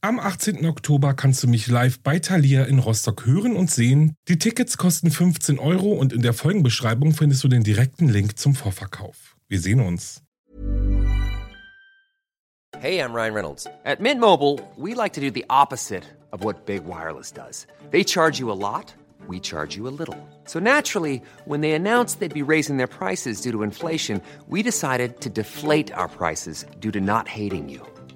Am 18. Oktober kannst du mich live bei Thalia in Rostock hören und sehen. Die Tickets kosten 15 Euro und in der Folgenbeschreibung findest du den direkten Link zum Vorverkauf. Wir sehen uns. Hey, I'm Ryan Reynolds. At Mint Mobile, we like to do the opposite of what Big Wireless does. They charge you a lot, we charge you a little. So naturally, when they announced they'd be raising their prices due to inflation, we decided to deflate our prices due to not hating you.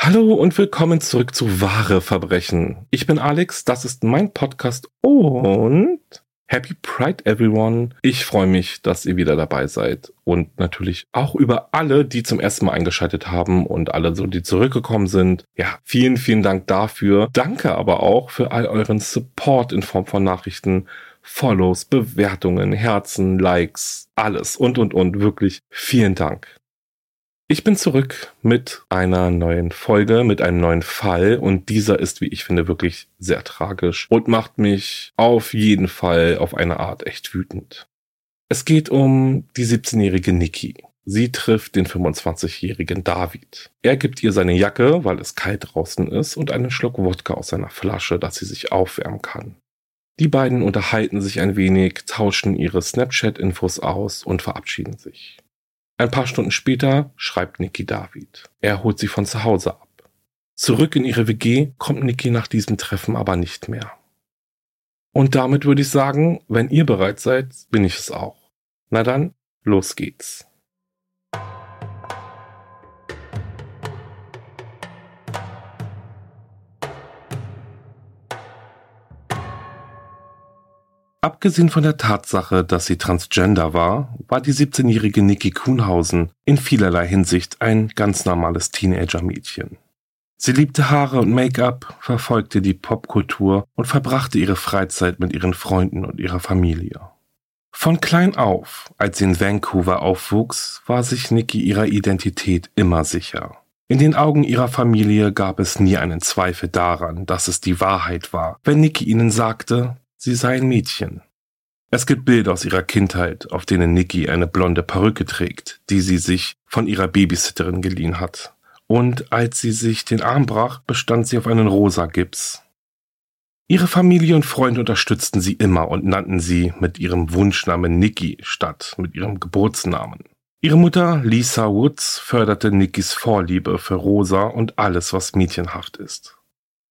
Hallo und willkommen zurück zu Wahre Verbrechen. Ich bin Alex, das ist mein Podcast und Happy Pride everyone. Ich freue mich, dass ihr wieder dabei seid und natürlich auch über alle, die zum ersten Mal eingeschaltet haben und alle so, die zurückgekommen sind. Ja, vielen, vielen Dank dafür. Danke aber auch für all euren Support in Form von Nachrichten, Follows, Bewertungen, Herzen, Likes, alles und und und. Wirklich vielen Dank. Ich bin zurück mit einer neuen Folge, mit einem neuen Fall und dieser ist, wie ich finde, wirklich sehr tragisch und macht mich auf jeden Fall auf eine Art echt wütend. Es geht um die 17-jährige Nikki. Sie trifft den 25-jährigen David. Er gibt ihr seine Jacke, weil es kalt draußen ist, und einen Schluck Wodka aus seiner Flasche, dass sie sich aufwärmen kann. Die beiden unterhalten sich ein wenig, tauschen ihre Snapchat-Infos aus und verabschieden sich. Ein paar Stunden später schreibt Niki David. Er holt sie von zu Hause ab. Zurück in ihre WG kommt Niki nach diesem Treffen aber nicht mehr. Und damit würde ich sagen, wenn ihr bereit seid, bin ich es auch. Na dann, los geht's. Abgesehen von der Tatsache, dass sie transgender war, war die 17-jährige Nikki Kuhnhausen in vielerlei Hinsicht ein ganz normales Teenager-Mädchen. Sie liebte Haare und Make-up, verfolgte die Popkultur und verbrachte ihre Freizeit mit ihren Freunden und ihrer Familie. Von klein auf, als sie in Vancouver aufwuchs, war sich Nikki ihrer Identität immer sicher. In den Augen ihrer Familie gab es nie einen Zweifel daran, dass es die Wahrheit war, wenn Nikki ihnen sagte, Sie sei ein Mädchen. Es gibt Bilder aus ihrer Kindheit, auf denen Nikki eine blonde Perücke trägt, die sie sich von ihrer Babysitterin geliehen hat. Und als sie sich den Arm brach, bestand sie auf einen rosa Gips. Ihre Familie und Freunde unterstützten sie immer und nannten sie mit ihrem Wunschnamen Nikki statt mit ihrem Geburtsnamen. Ihre Mutter Lisa Woods förderte Nickys Vorliebe für Rosa und alles, was mädchenhaft ist.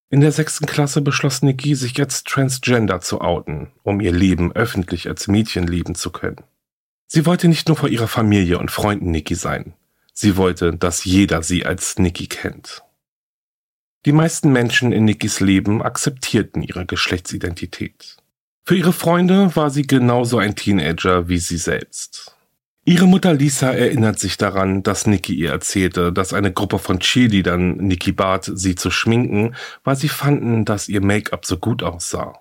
In der sechsten Klasse beschloss Nikki, sich jetzt transgender zu outen, um ihr Leben öffentlich als Mädchen leben zu können. Sie wollte nicht nur vor ihrer Familie und Freunden Nikki sein. Sie wollte, dass jeder sie als Nikki kennt. Die meisten Menschen in Nickys Leben akzeptierten ihre Geschlechtsidentität. Für ihre Freunde war sie genauso ein Teenager wie sie selbst. Ihre Mutter Lisa erinnert sich daran, dass Nikki ihr erzählte, dass eine Gruppe von Cheerleadern Nikki bat, sie zu schminken, weil sie fanden, dass ihr Make-up so gut aussah.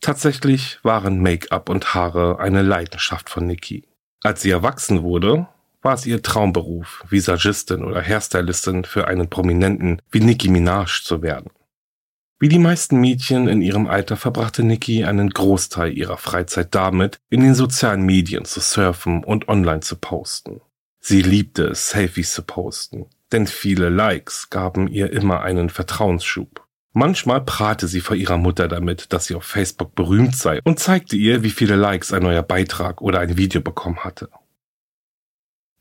Tatsächlich waren Make-up und Haare eine Leidenschaft von Nikki. Als sie erwachsen wurde, war es ihr Traumberuf, Visagistin oder Hairstylistin für einen Prominenten wie Nicki Minaj zu werden. Wie die meisten Mädchen in ihrem Alter verbrachte Nikki einen Großteil ihrer Freizeit damit, in den sozialen Medien zu surfen und online zu posten. Sie liebte es, Selfies zu posten, denn viele Likes gaben ihr immer einen Vertrauensschub. Manchmal prahlte sie vor ihrer Mutter damit, dass sie auf Facebook berühmt sei und zeigte ihr, wie viele Likes ein neuer Beitrag oder ein Video bekommen hatte.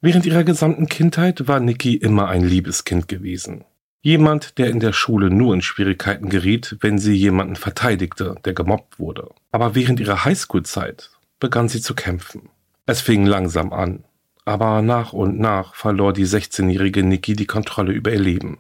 Während ihrer gesamten Kindheit war Nikki immer ein Liebeskind gewesen. Jemand, der in der Schule nur in Schwierigkeiten geriet, wenn sie jemanden verteidigte, der gemobbt wurde. Aber während ihrer Highschool-Zeit begann sie zu kämpfen. Es fing langsam an, aber nach und nach verlor die 16-jährige Nikki die Kontrolle über ihr Leben.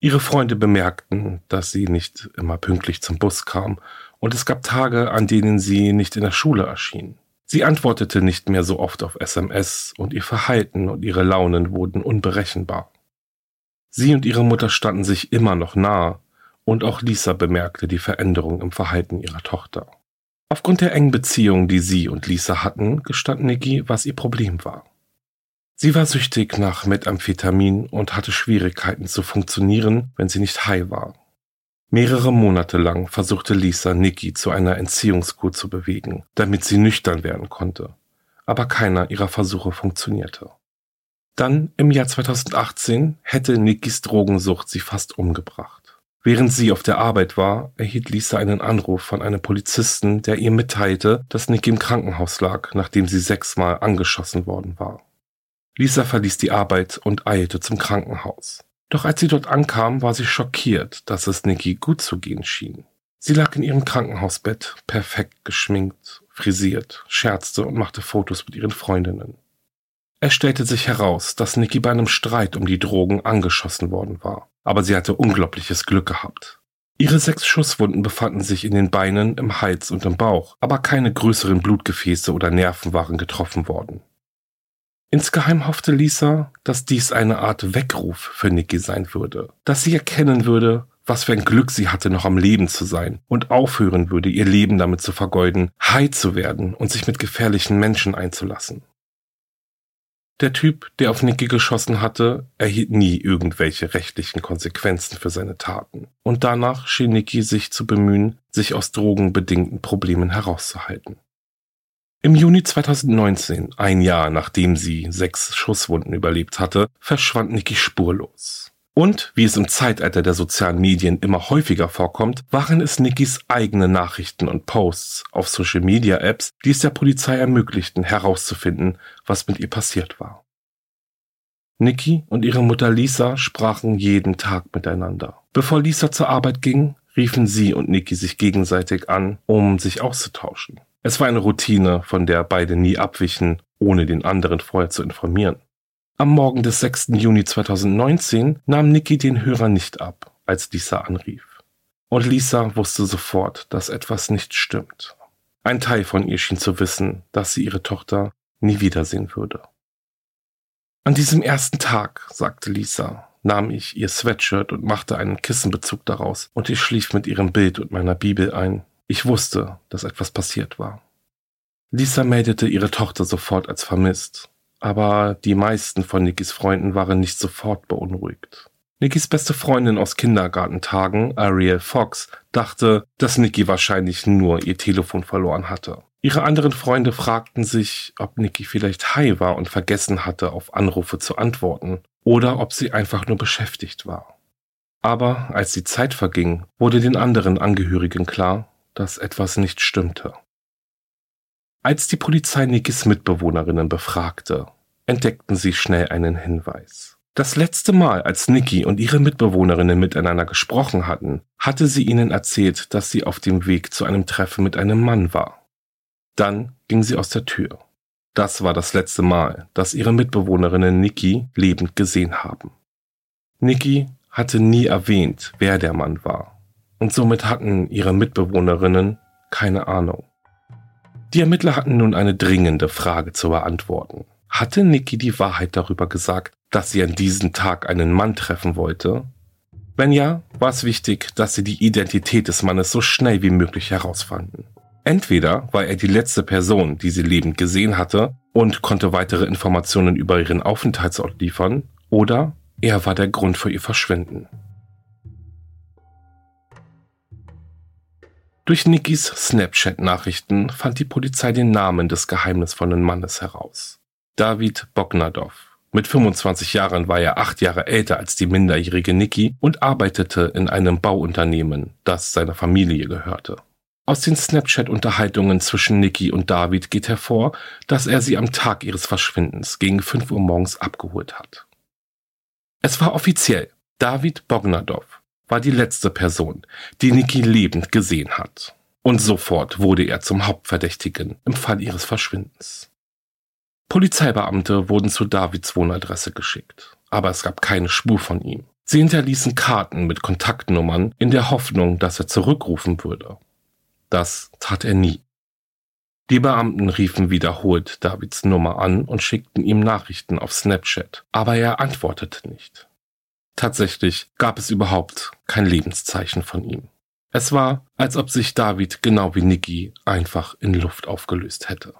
Ihre Freunde bemerkten, dass sie nicht immer pünktlich zum Bus kam, und es gab Tage, an denen sie nicht in der Schule erschien. Sie antwortete nicht mehr so oft auf SMS und ihr Verhalten und ihre Launen wurden unberechenbar. Sie und ihre Mutter standen sich immer noch nahe, und auch Lisa bemerkte die Veränderung im Verhalten ihrer Tochter. Aufgrund der engen Beziehung, die sie und Lisa hatten, gestand Nikki, was ihr Problem war. Sie war süchtig nach Methamphetamin und hatte Schwierigkeiten zu funktionieren, wenn sie nicht high war. Mehrere Monate lang versuchte Lisa Nikki zu einer Entziehungskur zu bewegen, damit sie nüchtern werden konnte. Aber keiner ihrer Versuche funktionierte. Dann, im Jahr 2018, hätte Nikkis Drogensucht sie fast umgebracht. Während sie auf der Arbeit war, erhielt Lisa einen Anruf von einem Polizisten, der ihr mitteilte, dass Nikki im Krankenhaus lag, nachdem sie sechsmal angeschossen worden war. Lisa verließ die Arbeit und eilte zum Krankenhaus. Doch als sie dort ankam, war sie schockiert, dass es Nikki gut zu gehen schien. Sie lag in ihrem Krankenhausbett, perfekt geschminkt, frisiert, scherzte und machte Fotos mit ihren Freundinnen. Es stellte sich heraus, dass Nikki bei einem Streit um die Drogen angeschossen worden war, aber sie hatte unglaubliches Glück gehabt. Ihre sechs Schusswunden befanden sich in den Beinen, im Hals und im Bauch, aber keine größeren Blutgefäße oder Nerven waren getroffen worden. Insgeheim hoffte Lisa, dass dies eine Art Weckruf für Nikki sein würde, dass sie erkennen würde, was für ein Glück sie hatte, noch am Leben zu sein und aufhören würde, ihr Leben damit zu vergeuden, high zu werden und sich mit gefährlichen Menschen einzulassen. Der Typ, der auf Nikki geschossen hatte, erhielt nie irgendwelche rechtlichen Konsequenzen für seine Taten. Und danach schien Nikki sich zu bemühen, sich aus drogenbedingten Problemen herauszuhalten. Im Juni 2019, ein Jahr nachdem sie sechs Schusswunden überlebt hatte, verschwand Nikki spurlos. Und, wie es im Zeitalter der sozialen Medien immer häufiger vorkommt, waren es Nikkis eigene Nachrichten und Posts auf Social-Media-Apps, die es der Polizei ermöglichten, herauszufinden, was mit ihr passiert war. Nikki und ihre Mutter Lisa sprachen jeden Tag miteinander. Bevor Lisa zur Arbeit ging, riefen sie und Nikki sich gegenseitig an, um sich auszutauschen. Es war eine Routine, von der beide nie abwichen, ohne den anderen vorher zu informieren. Am Morgen des 6. Juni 2019 nahm Nikki den Hörer nicht ab, als Lisa anrief. Und Lisa wusste sofort, dass etwas nicht stimmt. Ein Teil von ihr schien zu wissen, dass sie ihre Tochter nie wiedersehen würde. An diesem ersten Tag, sagte Lisa, nahm ich ihr Sweatshirt und machte einen Kissenbezug daraus, und ich schlief mit ihrem Bild und meiner Bibel ein, ich wusste, dass etwas passiert war. Lisa meldete ihre Tochter sofort als vermisst, aber die meisten von Nickys Freunden waren nicht sofort beunruhigt. Nickys beste Freundin aus Kindergartentagen, Ariel Fox, dachte, dass Nicky wahrscheinlich nur ihr Telefon verloren hatte. Ihre anderen Freunde fragten sich, ob Nicky vielleicht high war und vergessen hatte, auf Anrufe zu antworten, oder ob sie einfach nur beschäftigt war. Aber als die Zeit verging, wurde den anderen Angehörigen klar, dass etwas nicht stimmte. Als die Polizei Nikis Mitbewohnerinnen befragte, entdeckten sie schnell einen Hinweis. Das letzte Mal, als Nikki und ihre Mitbewohnerinnen miteinander gesprochen hatten, hatte sie ihnen erzählt, dass sie auf dem Weg zu einem Treffen mit einem Mann war. Dann ging sie aus der Tür. Das war das letzte Mal, dass ihre Mitbewohnerinnen Nikki lebend gesehen haben. Nikki hatte nie erwähnt, wer der Mann war und somit hatten ihre Mitbewohnerinnen keine Ahnung. Die Ermittler hatten nun eine dringende Frage zu beantworten. Hatte Nikki die Wahrheit darüber gesagt, dass sie an diesem Tag einen Mann treffen wollte? Wenn ja, war es wichtig, dass sie die Identität des Mannes so schnell wie möglich herausfanden. Entweder war er die letzte Person, die sie lebend gesehen hatte und konnte weitere Informationen über ihren Aufenthaltsort liefern, oder er war der Grund für ihr Verschwinden. Durch Nickys Snapchat-Nachrichten fand die Polizei den Namen des geheimnisvollen Mannes heraus. David Bognadov. Mit 25 Jahren war er acht Jahre älter als die minderjährige Nikki und arbeitete in einem Bauunternehmen, das seiner Familie gehörte. Aus den Snapchat-Unterhaltungen zwischen Nikki und David geht hervor, dass er sie am Tag ihres Verschwindens gegen 5 Uhr morgens abgeholt hat. Es war offiziell. David Bognadov war die letzte Person, die Niki lebend gesehen hat. Und sofort wurde er zum Hauptverdächtigen im Fall ihres Verschwindens. Polizeibeamte wurden zu Davids Wohnadresse geschickt, aber es gab keine Spur von ihm. Sie hinterließen Karten mit Kontaktnummern in der Hoffnung, dass er zurückrufen würde. Das tat er nie. Die Beamten riefen wiederholt Davids Nummer an und schickten ihm Nachrichten auf Snapchat, aber er antwortete nicht. Tatsächlich gab es überhaupt kein Lebenszeichen von ihm. Es war, als ob sich David genau wie Nikki einfach in Luft aufgelöst hätte.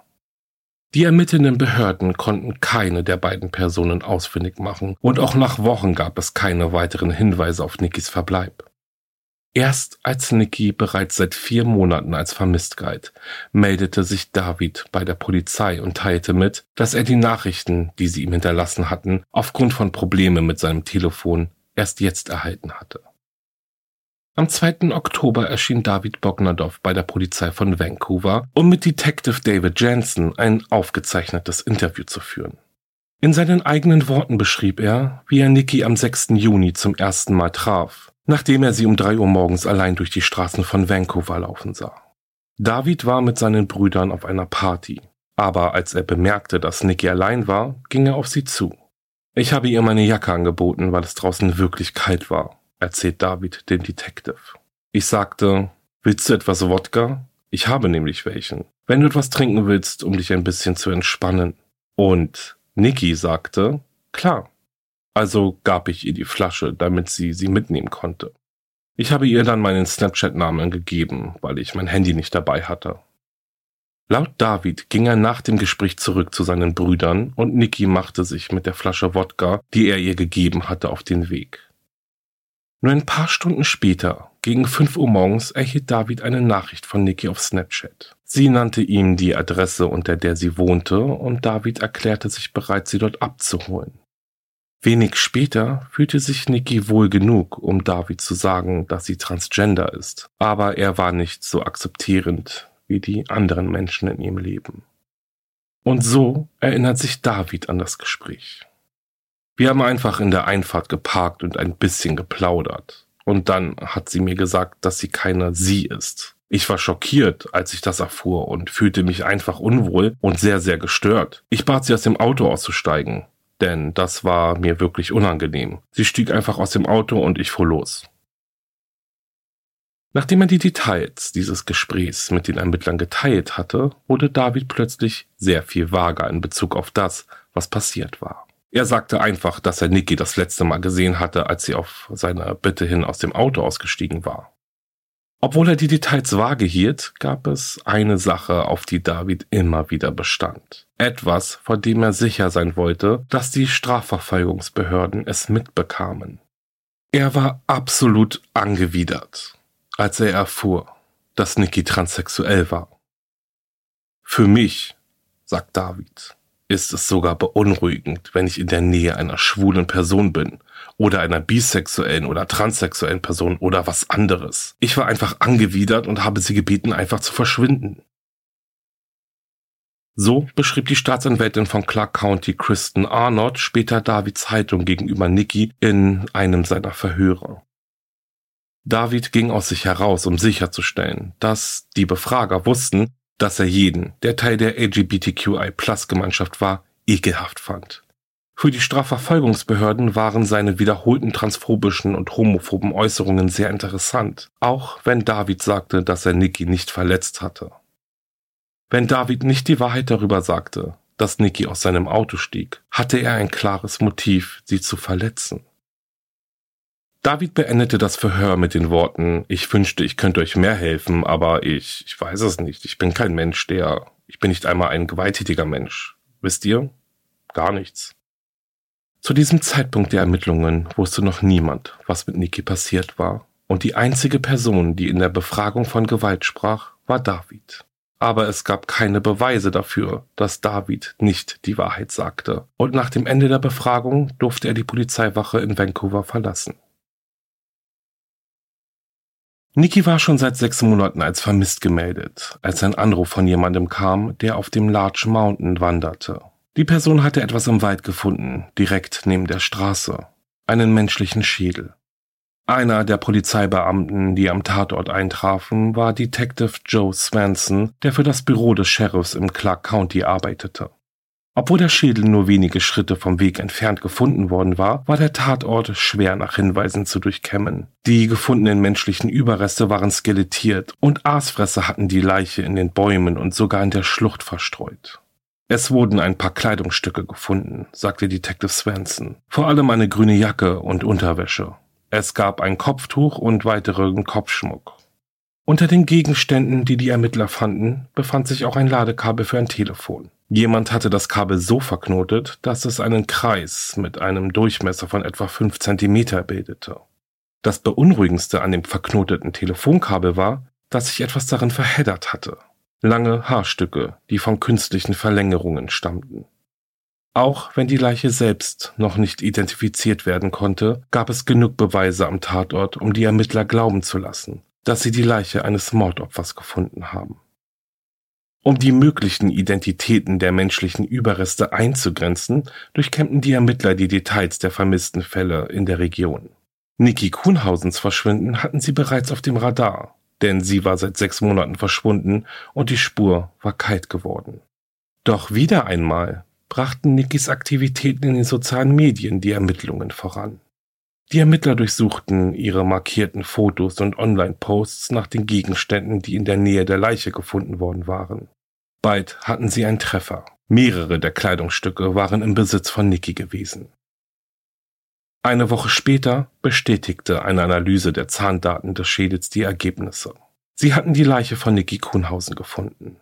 Die ermittelnden Behörden konnten keine der beiden Personen ausfindig machen und auch nach Wochen gab es keine weiteren Hinweise auf Nickys Verbleib. Erst als Nicky bereits seit vier Monaten als vermisst galt, meldete sich David bei der Polizei und teilte mit, dass er die Nachrichten, die sie ihm hinterlassen hatten, aufgrund von Problemen mit seinem Telefon erst jetzt erhalten hatte. Am 2. Oktober erschien David Bognadow bei der Polizei von Vancouver, um mit Detective David Jansen ein aufgezeichnetes Interview zu führen. In seinen eigenen Worten beschrieb er, wie er Nikki am 6. Juni zum ersten Mal traf, nachdem er sie um drei Uhr morgens allein durch die Straßen von Vancouver laufen sah. David war mit seinen Brüdern auf einer Party, aber als er bemerkte, dass Nikki allein war, ging er auf sie zu. Ich habe ihr meine Jacke angeboten, weil es draußen wirklich kalt war, erzählt David dem Detective. Ich sagte, willst du etwas Wodka? Ich habe nämlich welchen. Wenn du etwas trinken willst, um dich ein bisschen zu entspannen. Und Nikki sagte, klar. Also gab ich ihr die Flasche, damit sie sie mitnehmen konnte. Ich habe ihr dann meinen Snapchat-Namen gegeben, weil ich mein Handy nicht dabei hatte. Laut David ging er nach dem Gespräch zurück zu seinen Brüdern und Nikki machte sich mit der Flasche Wodka, die er ihr gegeben hatte, auf den Weg. Nur ein paar Stunden später, gegen 5 Uhr morgens, erhielt David eine Nachricht von Nikki auf Snapchat. Sie nannte ihm die Adresse, unter der sie wohnte, und David erklärte sich bereit, sie dort abzuholen. Wenig später fühlte sich Nikki wohl genug, um David zu sagen, dass sie transgender ist, aber er war nicht so akzeptierend wie die anderen Menschen in ihrem Leben. Und so erinnert sich David an das Gespräch. Wir haben einfach in der Einfahrt geparkt und ein bisschen geplaudert. Und dann hat sie mir gesagt, dass sie keine sie ist. Ich war schockiert, als ich das erfuhr und fühlte mich einfach unwohl und sehr, sehr gestört. Ich bat sie aus dem Auto auszusteigen, denn das war mir wirklich unangenehm. Sie stieg einfach aus dem Auto und ich fuhr los. Nachdem er die Details dieses Gesprächs mit den Ermittlern geteilt hatte, wurde David plötzlich sehr viel vager in Bezug auf das, was passiert war. Er sagte einfach, dass er Nikki das letzte Mal gesehen hatte, als sie auf seine Bitte hin aus dem Auto ausgestiegen war. Obwohl er die Details vage hielt, gab es eine Sache, auf die David immer wieder bestand. Etwas, vor dem er sicher sein wollte, dass die Strafverfolgungsbehörden es mitbekamen. Er war absolut angewidert, als er erfuhr, dass Nikki transsexuell war. Für mich, sagt David, ist es sogar beunruhigend, wenn ich in der Nähe einer schwulen Person bin oder einer bisexuellen oder transsexuellen Person oder was anderes. Ich war einfach angewidert und habe sie gebeten, einfach zu verschwinden. So beschrieb die Staatsanwältin von Clark County Kristen Arnott später Davids Haltung gegenüber Nikki in einem seiner Verhöre. David ging aus sich heraus, um sicherzustellen, dass die Befrager wussten, dass er jeden, der Teil der LGBTQI-Plus-Gemeinschaft war, ekelhaft fand. Für die Strafverfolgungsbehörden waren seine wiederholten transphobischen und homophoben Äußerungen sehr interessant, auch wenn David sagte, dass er Nikki nicht verletzt hatte. Wenn David nicht die Wahrheit darüber sagte, dass Nikki aus seinem Auto stieg, hatte er ein klares Motiv, sie zu verletzen. David beendete das Verhör mit den Worten, ich wünschte, ich könnte euch mehr helfen, aber ich, ich weiß es nicht. Ich bin kein Mensch, der, ich bin nicht einmal ein gewalttätiger Mensch. Wisst ihr? Gar nichts. Zu diesem Zeitpunkt der Ermittlungen wusste noch niemand, was mit Niki passiert war, und die einzige Person, die in der Befragung von Gewalt sprach, war David. Aber es gab keine Beweise dafür, dass David nicht die Wahrheit sagte, und nach dem Ende der Befragung durfte er die Polizeiwache in Vancouver verlassen. Niki war schon seit sechs Monaten als vermisst gemeldet, als ein Anruf von jemandem kam, der auf dem Large Mountain wanderte. Die Person hatte etwas im Wald gefunden, direkt neben der Straße. Einen menschlichen Schädel. Einer der Polizeibeamten, die am Tatort eintrafen, war Detective Joe Swanson, der für das Büro des Sheriffs im Clark County arbeitete. Obwohl der Schädel nur wenige Schritte vom Weg entfernt gefunden worden war, war der Tatort schwer nach Hinweisen zu durchkämmen. Die gefundenen menschlichen Überreste waren skelettiert und Aasfresser hatten die Leiche in den Bäumen und sogar in der Schlucht verstreut. Es wurden ein paar Kleidungsstücke gefunden, sagte Detective Swanson. Vor allem eine grüne Jacke und Unterwäsche. Es gab ein Kopftuch und weiteren Kopfschmuck. Unter den Gegenständen, die die Ermittler fanden, befand sich auch ein Ladekabel für ein Telefon. Jemand hatte das Kabel so verknotet, dass es einen Kreis mit einem Durchmesser von etwa fünf Zentimeter bildete. Das Beunruhigendste an dem verknoteten Telefonkabel war, dass sich etwas darin verheddert hatte. Lange Haarstücke, die von künstlichen Verlängerungen stammten. Auch wenn die Leiche selbst noch nicht identifiziert werden konnte, gab es genug Beweise am Tatort, um die Ermittler glauben zu lassen, dass sie die Leiche eines Mordopfers gefunden haben. Um die möglichen Identitäten der menschlichen Überreste einzugrenzen, durchkämmten die Ermittler die Details der vermissten Fälle in der Region. Niki Kuhnhausens Verschwinden hatten sie bereits auf dem Radar, denn sie war seit sechs Monaten verschwunden und die Spur war kalt geworden. Doch wieder einmal brachten Nikis Aktivitäten in den sozialen Medien die Ermittlungen voran. Die Ermittler durchsuchten ihre markierten Fotos und Online-Posts nach den Gegenständen, die in der Nähe der Leiche gefunden worden waren. Bald hatten sie einen Treffer. Mehrere der Kleidungsstücke waren im Besitz von Nikki gewesen. Eine Woche später bestätigte eine Analyse der Zahndaten des Schädels die Ergebnisse. Sie hatten die Leiche von Nikki Kuhnhausen gefunden.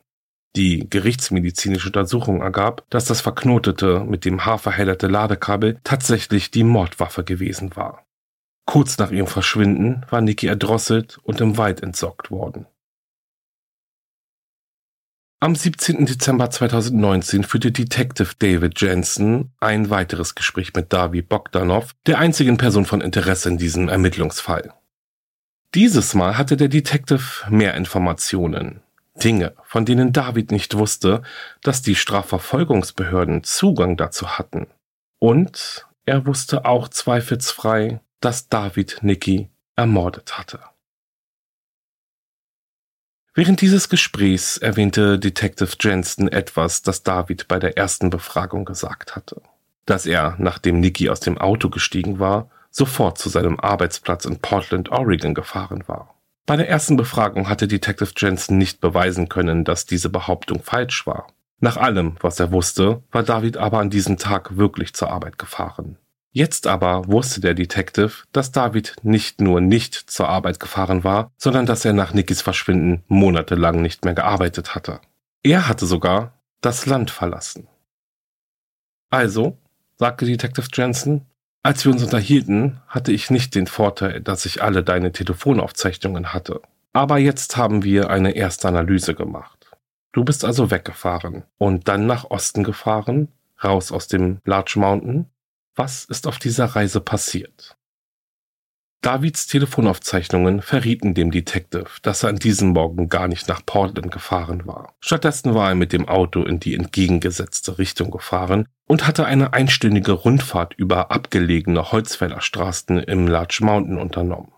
Die gerichtsmedizinische Untersuchung ergab, dass das verknotete, mit dem Haar verhedderte Ladekabel tatsächlich die Mordwaffe gewesen war. Kurz nach ihrem Verschwinden war Nikki erdrosselt und im Wald entsorgt worden. Am 17. Dezember 2019 führte Detective David Jensen ein weiteres Gespräch mit Davi Bogdanov, der einzigen Person von Interesse in diesem Ermittlungsfall. Dieses Mal hatte der Detective mehr Informationen. Dinge, von denen David nicht wusste, dass die Strafverfolgungsbehörden Zugang dazu hatten. Und er wusste auch zweifelsfrei, dass David Nicky ermordet hatte. Während dieses Gesprächs erwähnte Detective Jensen etwas, das David bei der ersten Befragung gesagt hatte. Dass er, nachdem Nicky aus dem Auto gestiegen war, sofort zu seinem Arbeitsplatz in Portland, Oregon gefahren war. Bei der ersten Befragung hatte Detective Jensen nicht beweisen können, dass diese Behauptung falsch war. Nach allem, was er wusste, war David aber an diesem Tag wirklich zur Arbeit gefahren. Jetzt aber wusste der Detective, dass David nicht nur nicht zur Arbeit gefahren war, sondern dass er nach Nickys Verschwinden monatelang nicht mehr gearbeitet hatte. Er hatte sogar das Land verlassen. Also, sagte Detective Jensen, als wir uns unterhielten, hatte ich nicht den Vorteil, dass ich alle deine Telefonaufzeichnungen hatte. Aber jetzt haben wir eine erste Analyse gemacht. Du bist also weggefahren und dann nach Osten gefahren, raus aus dem Large Mountain. Was ist auf dieser Reise passiert? Davids Telefonaufzeichnungen verrieten dem Detective, dass er an diesem Morgen gar nicht nach Portland gefahren war. Stattdessen war er mit dem Auto in die entgegengesetzte Richtung gefahren und hatte eine einstündige Rundfahrt über abgelegene Holzfällerstraßen im Large Mountain unternommen.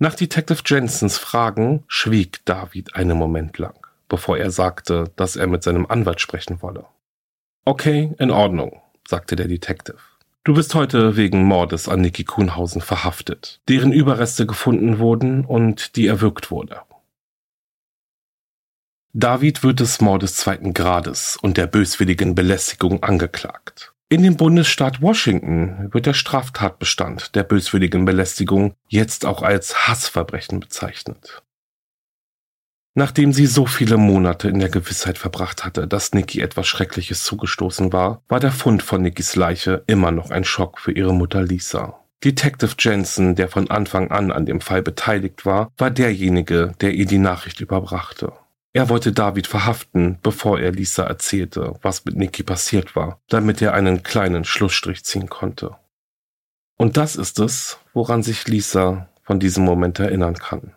Nach Detective Jensens Fragen schwieg David einen Moment lang, bevor er sagte, dass er mit seinem Anwalt sprechen wolle. Okay, in Ordnung, sagte der Detective. Du bist heute wegen Mordes an Niki Kuhnhausen verhaftet, deren Überreste gefunden wurden und die erwürgt wurde. David wird des Mordes zweiten Grades und der böswilligen Belästigung angeklagt. In dem Bundesstaat Washington wird der Straftatbestand der böswilligen Belästigung jetzt auch als Hassverbrechen bezeichnet. Nachdem sie so viele Monate in der Gewissheit verbracht hatte, dass Nikki etwas Schreckliches zugestoßen war, war der Fund von Nickys Leiche immer noch ein Schock für ihre Mutter Lisa. Detective Jensen, der von Anfang an an dem Fall beteiligt war, war derjenige, der ihr die Nachricht überbrachte. Er wollte David verhaften, bevor er Lisa erzählte, was mit Nikki passiert war, damit er einen kleinen Schlussstrich ziehen konnte. Und das ist es, woran sich Lisa von diesem Moment erinnern kann.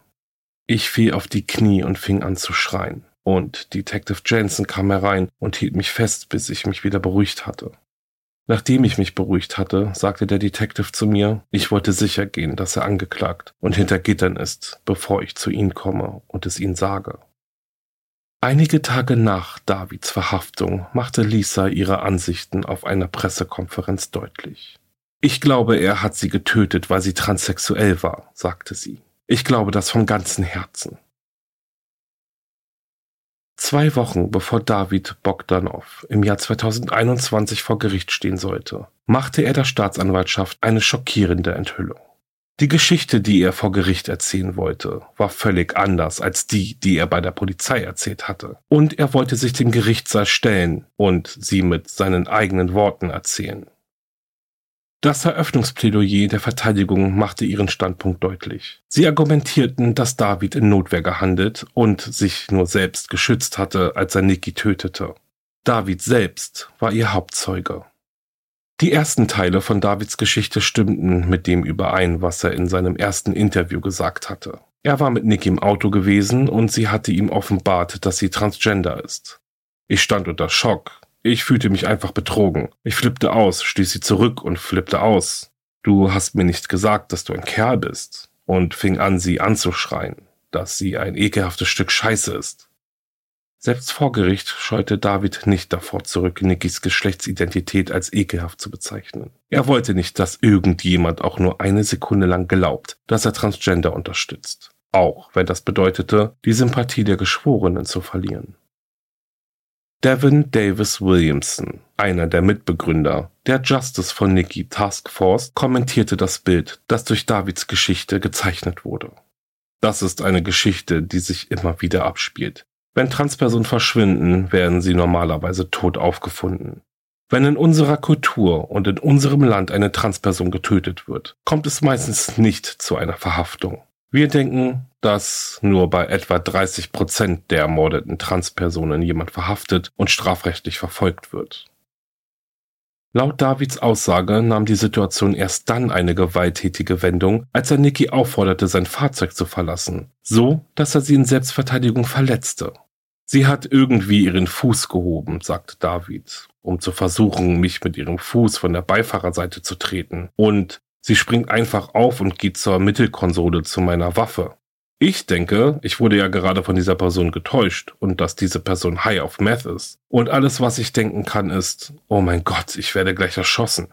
Ich fiel auf die Knie und fing an zu schreien. Und Detective Jensen kam herein und hielt mich fest, bis ich mich wieder beruhigt hatte. Nachdem ich mich beruhigt hatte, sagte der Detective zu mir, ich wollte sicher gehen, dass er angeklagt und hinter Gittern ist, bevor ich zu Ihnen komme und es Ihnen sage. Einige Tage nach Davids Verhaftung machte Lisa ihre Ansichten auf einer Pressekonferenz deutlich. Ich glaube, er hat sie getötet, weil sie transsexuell war, sagte sie. Ich glaube das von ganzem Herzen. Zwei Wochen bevor David Bogdanov im Jahr 2021 vor Gericht stehen sollte, machte er der Staatsanwaltschaft eine schockierende Enthüllung. Die Geschichte, die er vor Gericht erzählen wollte, war völlig anders als die, die er bei der Polizei erzählt hatte. Und er wollte sich dem Gerichtssaal stellen und sie mit seinen eigenen Worten erzählen. Das Eröffnungsplädoyer der Verteidigung machte ihren Standpunkt deutlich. Sie argumentierten, dass David in Notwehr gehandelt und sich nur selbst geschützt hatte, als er Nikki tötete. David selbst war ihr Hauptzeuge. Die ersten Teile von Davids Geschichte stimmten mit dem überein, was er in seinem ersten Interview gesagt hatte. Er war mit Nick im Auto gewesen und sie hatte ihm offenbart, dass sie transgender ist. Ich stand unter Schock. Ich fühlte mich einfach betrogen. Ich flippte aus, stieß sie zurück und flippte aus. Du hast mir nicht gesagt, dass du ein Kerl bist. Und fing an, sie anzuschreien, dass sie ein ekelhaftes Stück Scheiße ist. Selbst vor Gericht scheute David nicht davor zurück, Nickys Geschlechtsidentität als ekelhaft zu bezeichnen. Er wollte nicht, dass irgendjemand auch nur eine Sekunde lang glaubt, dass er Transgender unterstützt. Auch wenn das bedeutete, die Sympathie der Geschworenen zu verlieren. Devin Davis Williamson, einer der Mitbegründer der Justice for Nikki Task Force, kommentierte das Bild, das durch Davids Geschichte gezeichnet wurde. Das ist eine Geschichte, die sich immer wieder abspielt. Wenn Transpersonen verschwinden, werden sie normalerweise tot aufgefunden. Wenn in unserer Kultur und in unserem Land eine Transperson getötet wird, kommt es meistens nicht zu einer Verhaftung. Wir denken, dass nur bei etwa 30 Prozent der ermordeten Transpersonen jemand verhaftet und strafrechtlich verfolgt wird. Laut Davids Aussage nahm die Situation erst dann eine gewalttätige Wendung, als er Nikki aufforderte, sein Fahrzeug zu verlassen, so dass er sie in Selbstverteidigung verletzte. Sie hat irgendwie ihren Fuß gehoben, sagte David, um zu versuchen, mich mit ihrem Fuß von der Beifahrerseite zu treten, und sie springt einfach auf und geht zur Mittelkonsole zu meiner Waffe. Ich denke, ich wurde ja gerade von dieser Person getäuscht und dass diese Person high auf Meth ist. Und alles, was ich denken kann, ist, oh mein Gott, ich werde gleich erschossen.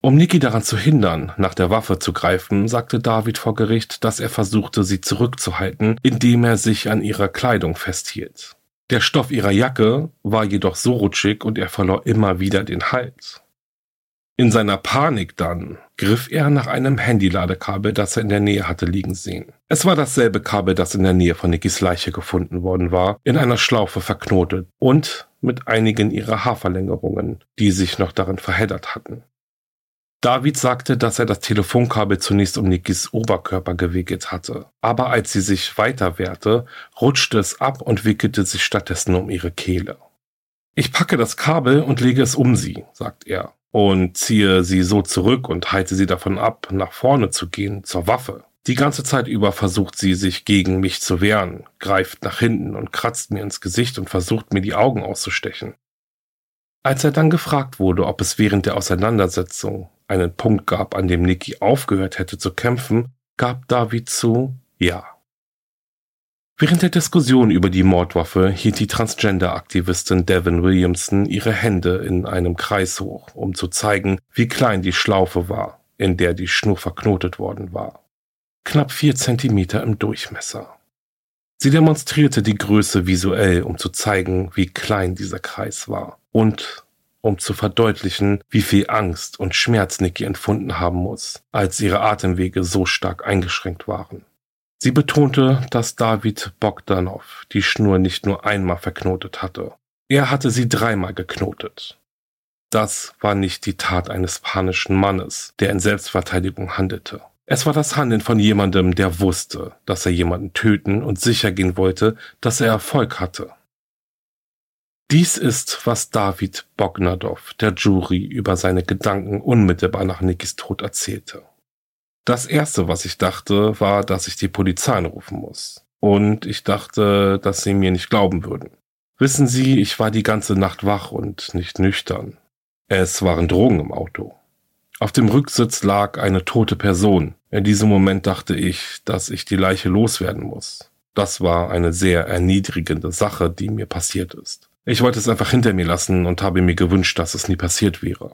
Um Niki daran zu hindern, nach der Waffe zu greifen, sagte David vor Gericht, dass er versuchte, sie zurückzuhalten, indem er sich an ihrer Kleidung festhielt. Der Stoff ihrer Jacke war jedoch so rutschig und er verlor immer wieder den Halt. In seiner Panik dann griff er nach einem Handyladekabel, das er in der Nähe hatte liegen sehen. Es war dasselbe Kabel, das in der Nähe von Nikis Leiche gefunden worden war, in einer Schlaufe verknotet und mit einigen ihrer Haarverlängerungen, die sich noch darin verheddert hatten. David sagte, dass er das Telefonkabel zunächst um Nikis Oberkörper gewickelt hatte, aber als sie sich weiter wehrte, rutschte es ab und wickelte sich stattdessen um ihre Kehle. Ich packe das Kabel und lege es um sie, sagt er und ziehe sie so zurück und halte sie davon ab, nach vorne zu gehen, zur Waffe. Die ganze Zeit über versucht sie, sich gegen mich zu wehren, greift nach hinten und kratzt mir ins Gesicht und versucht mir die Augen auszustechen. Als er dann gefragt wurde, ob es während der Auseinandersetzung einen Punkt gab, an dem Nikki aufgehört hätte zu kämpfen, gab David zu, ja. Während der Diskussion über die Mordwaffe hielt die Transgender-Aktivistin Devin Williamson ihre Hände in einem Kreis hoch, um zu zeigen, wie klein die Schlaufe war, in der die Schnur verknotet worden war. Knapp vier Zentimeter im Durchmesser. Sie demonstrierte die Größe visuell, um zu zeigen, wie klein dieser Kreis war und um zu verdeutlichen, wie viel Angst und Schmerz Nikki empfunden haben muss, als ihre Atemwege so stark eingeschränkt waren. Sie betonte, dass David Bogdanov die Schnur nicht nur einmal verknotet hatte. Er hatte sie dreimal geknotet. Das war nicht die Tat eines panischen Mannes, der in Selbstverteidigung handelte. Es war das Handeln von jemandem, der wusste, dass er jemanden töten und sicher gehen wollte, dass er Erfolg hatte. Dies ist, was David Bognadow der Jury über seine Gedanken unmittelbar nach Nikis Tod erzählte. Das erste, was ich dachte, war, dass ich die Polizei anrufen muss. Und ich dachte, dass sie mir nicht glauben würden. Wissen Sie, ich war die ganze Nacht wach und nicht nüchtern. Es waren Drogen im Auto. Auf dem Rücksitz lag eine tote Person. In diesem Moment dachte ich, dass ich die Leiche loswerden muss. Das war eine sehr erniedrigende Sache, die mir passiert ist. Ich wollte es einfach hinter mir lassen und habe mir gewünscht, dass es nie passiert wäre.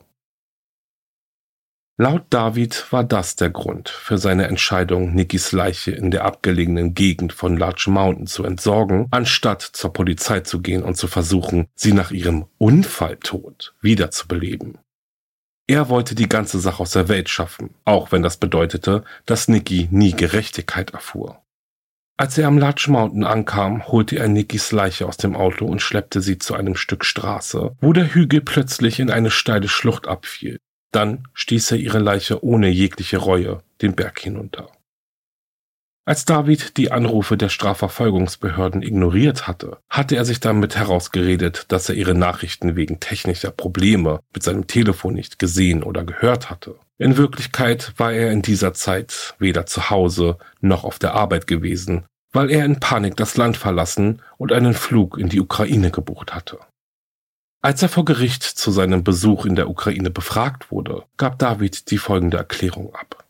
Laut David war das der Grund für seine Entscheidung, Nikis Leiche in der abgelegenen Gegend von Large Mountain zu entsorgen, anstatt zur Polizei zu gehen und zu versuchen, sie nach ihrem Unfalltod wiederzubeleben. Er wollte die ganze Sache aus der Welt schaffen, auch wenn das bedeutete, dass Nikki nie Gerechtigkeit erfuhr. Als er am Large Mountain ankam, holte er Nickys Leiche aus dem Auto und schleppte sie zu einem Stück Straße, wo der Hügel plötzlich in eine steile Schlucht abfiel. Dann stieß er ihre Leiche ohne jegliche Reue den Berg hinunter. Als David die Anrufe der Strafverfolgungsbehörden ignoriert hatte, hatte er sich damit herausgeredet, dass er ihre Nachrichten wegen technischer Probleme mit seinem Telefon nicht gesehen oder gehört hatte. In Wirklichkeit war er in dieser Zeit weder zu Hause noch auf der Arbeit gewesen, weil er in Panik das Land verlassen und einen Flug in die Ukraine gebucht hatte. Als er vor Gericht zu seinem Besuch in der Ukraine befragt wurde, gab David die folgende Erklärung ab.